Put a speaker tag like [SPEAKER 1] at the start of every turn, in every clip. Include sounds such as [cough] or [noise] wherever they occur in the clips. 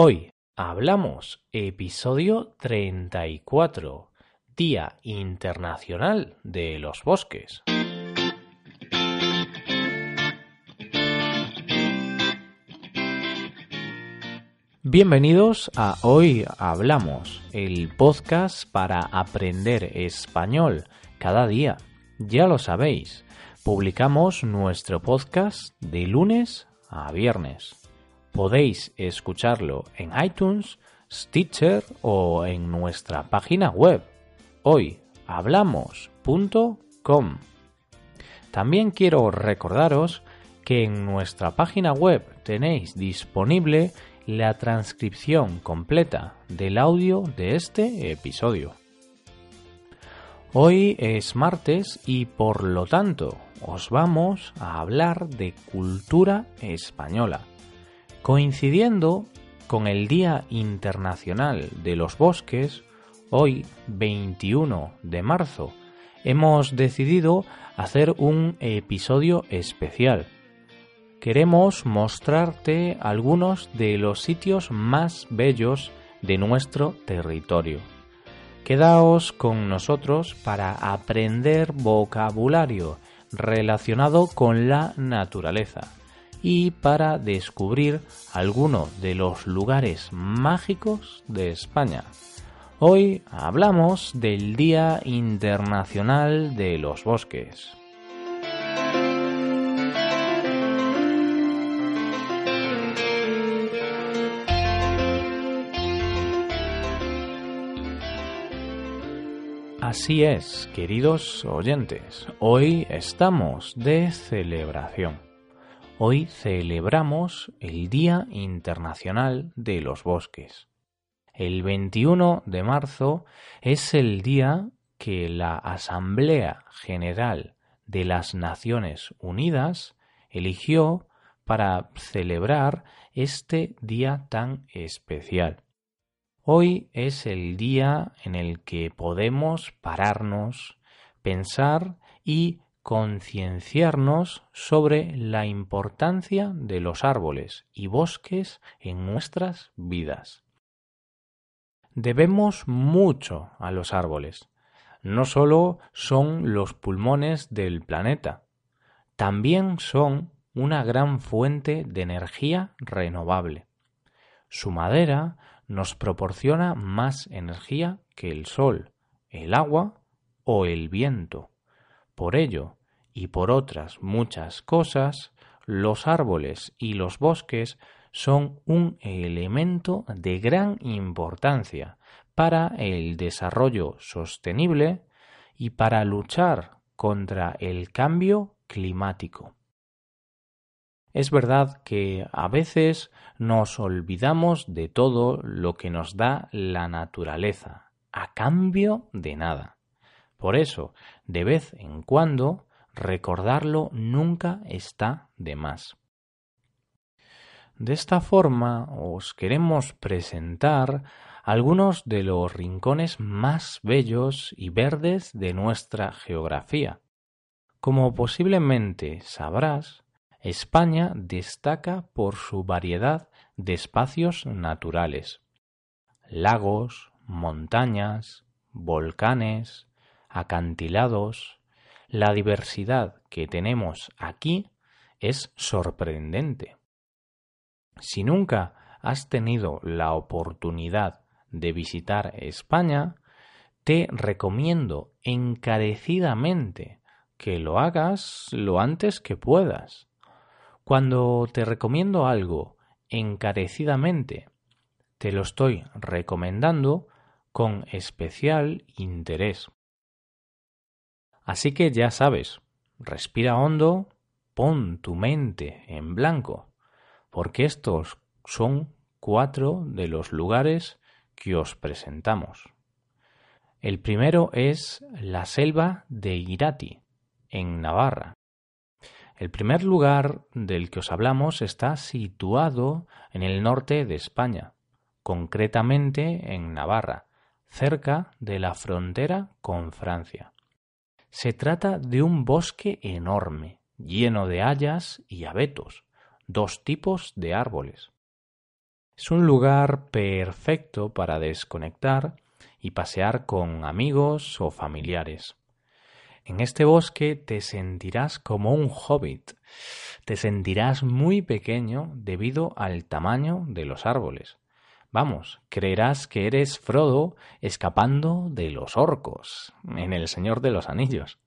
[SPEAKER 1] Hoy hablamos episodio 34, Día Internacional de los Bosques. Bienvenidos a Hoy Hablamos, el podcast para aprender español cada día. Ya lo sabéis, publicamos nuestro podcast de lunes a viernes. Podéis escucharlo en iTunes, Stitcher o en nuestra página web hoyhablamos.com. También quiero recordaros que en nuestra página web tenéis disponible la transcripción completa del audio de este episodio. Hoy es martes y por lo tanto os vamos a hablar de cultura española, coincidiendo con el Día Internacional de los Bosques, hoy 21 de marzo, hemos decidido hacer un episodio especial queremos mostrarte algunos de los sitios más bellos de nuestro territorio. Quedaos con nosotros para aprender vocabulario relacionado con la naturaleza y para descubrir algunos de los lugares mágicos de España. Hoy hablamos del Día Internacional de los Bosques. Así es, queridos oyentes, hoy estamos de celebración. Hoy celebramos el Día Internacional de los Bosques. El 21 de marzo es el día que la Asamblea General de las Naciones Unidas eligió para celebrar este día tan especial. Hoy es el día en el que podemos pararnos, pensar y concienciarnos sobre la importancia de los árboles y bosques en nuestras vidas. Debemos mucho a los árboles. No solo son los pulmones del planeta, también son una gran fuente de energía renovable. Su madera nos proporciona más energía que el sol, el agua o el viento. Por ello, y por otras muchas cosas, los árboles y los bosques son un elemento de gran importancia para el desarrollo sostenible y para luchar contra el cambio climático. Es verdad que a veces nos olvidamos de todo lo que nos da la naturaleza, a cambio de nada. Por eso, de vez en cuando, recordarlo nunca está de más. De esta forma os queremos presentar algunos de los rincones más bellos y verdes de nuestra geografía. Como posiblemente sabrás, España destaca por su variedad de espacios naturales, lagos, montañas, volcanes, acantilados. La diversidad que tenemos aquí es sorprendente. Si nunca has tenido la oportunidad de visitar España, te recomiendo encarecidamente que lo hagas lo antes que puedas. Cuando te recomiendo algo encarecidamente, te lo estoy recomendando con especial interés. Así que ya sabes, respira hondo, pon tu mente en blanco, porque estos son cuatro de los lugares que os presentamos. El primero es la selva de Irati, en Navarra. El primer lugar del que os hablamos está situado en el norte de España, concretamente en Navarra, cerca de la frontera con Francia. Se trata de un bosque enorme, lleno de hayas y abetos, dos tipos de árboles. Es un lugar perfecto para desconectar y pasear con amigos o familiares. En este bosque te sentirás como un hobbit, te sentirás muy pequeño debido al tamaño de los árboles. Vamos, creerás que eres Frodo escapando de los orcos en El Señor de los Anillos.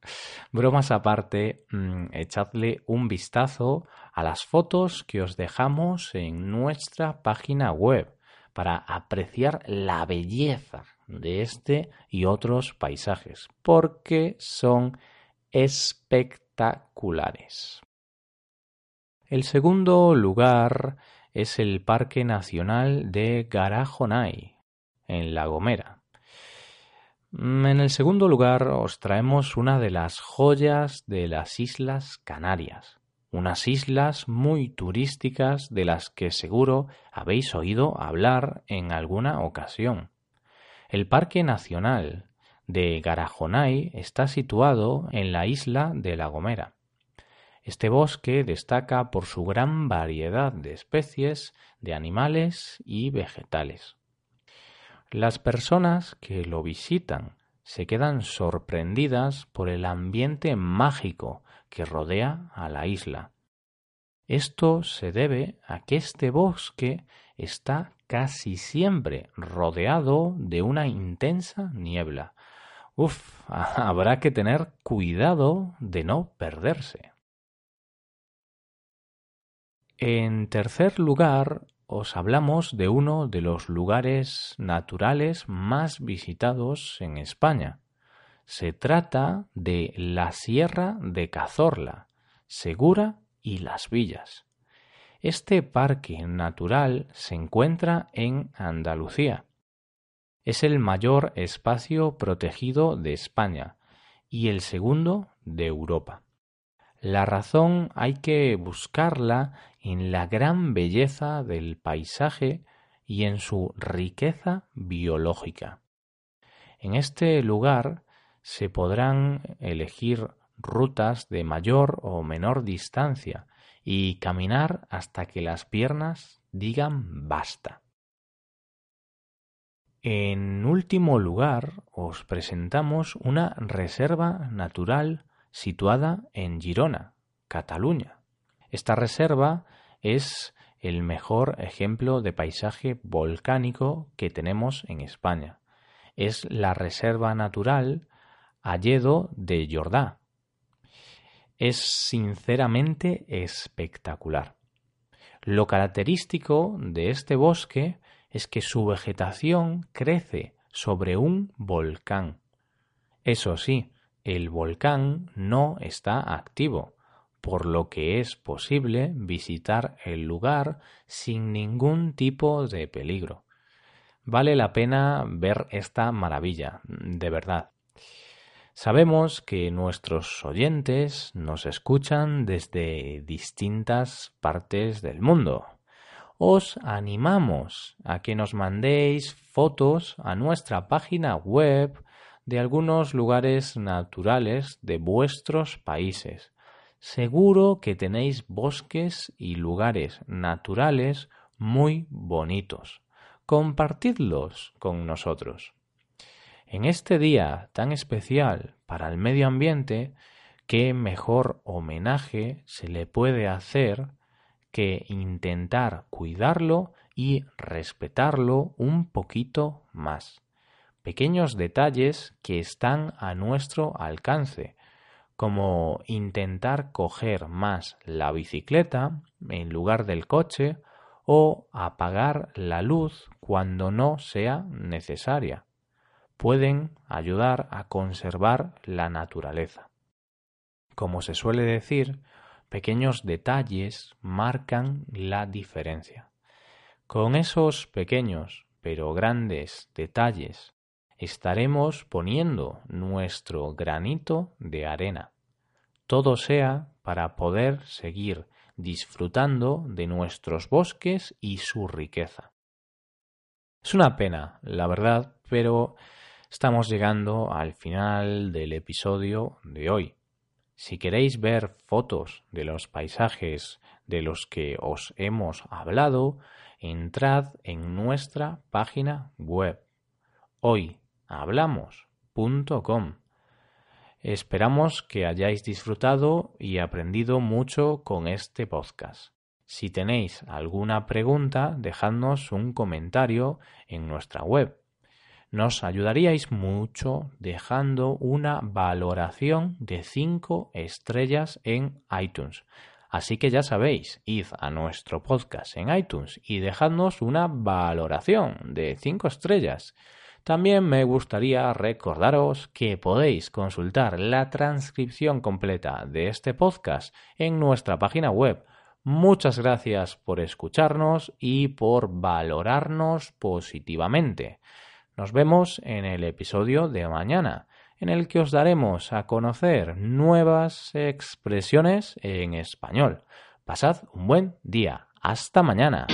[SPEAKER 1] Bromas aparte, mm, echadle un vistazo a las fotos que os dejamos en nuestra página web para apreciar la belleza de este y otros paisajes, porque son espectaculares. El segundo lugar es el Parque Nacional de Garajonay, en La Gomera. En el segundo lugar os traemos una de las joyas de las Islas Canarias, unas islas muy turísticas de las que seguro habéis oído hablar en alguna ocasión. El Parque Nacional de Garajonay está situado en la isla de La Gomera. Este bosque destaca por su gran variedad de especies de animales y vegetales. Las personas que lo visitan se quedan sorprendidas por el ambiente mágico que rodea a la isla. Esto se debe a que este bosque está casi siempre rodeado de una intensa niebla. Uf, [laughs] habrá que tener cuidado de no perderse. En tercer lugar, os hablamos de uno de los lugares naturales más visitados en España. Se trata de la Sierra de Cazorla, Segura y Las Villas. Este parque natural se encuentra en Andalucía. Es el mayor espacio protegido de España y el segundo de Europa. La razón hay que buscarla en la gran belleza del paisaje y en su riqueza biológica. En este lugar se podrán elegir rutas de mayor o menor distancia y caminar hasta que las piernas digan basta. En último lugar, os presentamos una reserva natural situada en Girona, Cataluña. Esta reserva es el mejor ejemplo de paisaje volcánico que tenemos en España. Es la reserva natural Alledo de Jordá, es sinceramente espectacular. Lo característico de este bosque es que su vegetación crece sobre un volcán. Eso sí, el volcán no está activo, por lo que es posible visitar el lugar sin ningún tipo de peligro. Vale la pena ver esta maravilla, de verdad. Sabemos que nuestros oyentes nos escuchan desde distintas partes del mundo. Os animamos a que nos mandéis fotos a nuestra página web de algunos lugares naturales de vuestros países. Seguro que tenéis bosques y lugares naturales muy bonitos. Compartidlos con nosotros. En este día tan especial para el medio ambiente, ¿qué mejor homenaje se le puede hacer que intentar cuidarlo y respetarlo un poquito más? Pequeños detalles que están a nuestro alcance, como intentar coger más la bicicleta en lugar del coche o apagar la luz cuando no sea necesaria pueden ayudar a conservar la naturaleza. Como se suele decir, pequeños detalles marcan la diferencia. Con esos pequeños pero grandes detalles estaremos poniendo nuestro granito de arena. Todo sea para poder seguir disfrutando de nuestros bosques y su riqueza. Es una pena, la verdad, pero Estamos llegando al final del episodio de hoy. Si queréis ver fotos de los paisajes de los que os hemos hablado, entrad en nuestra página web hoyhablamos.com. Esperamos que hayáis disfrutado y aprendido mucho con este podcast. Si tenéis alguna pregunta, dejadnos un comentario en nuestra web. Nos ayudaríais mucho dejando una valoración de 5 estrellas en iTunes. Así que ya sabéis, id a nuestro podcast en iTunes y dejadnos una valoración de 5 estrellas. También me gustaría recordaros que podéis consultar la transcripción completa de este podcast en nuestra página web. Muchas gracias por escucharnos y por valorarnos positivamente. Nos vemos en el episodio de mañana, en el que os daremos a conocer nuevas expresiones en español. Pasad un buen día. Hasta mañana.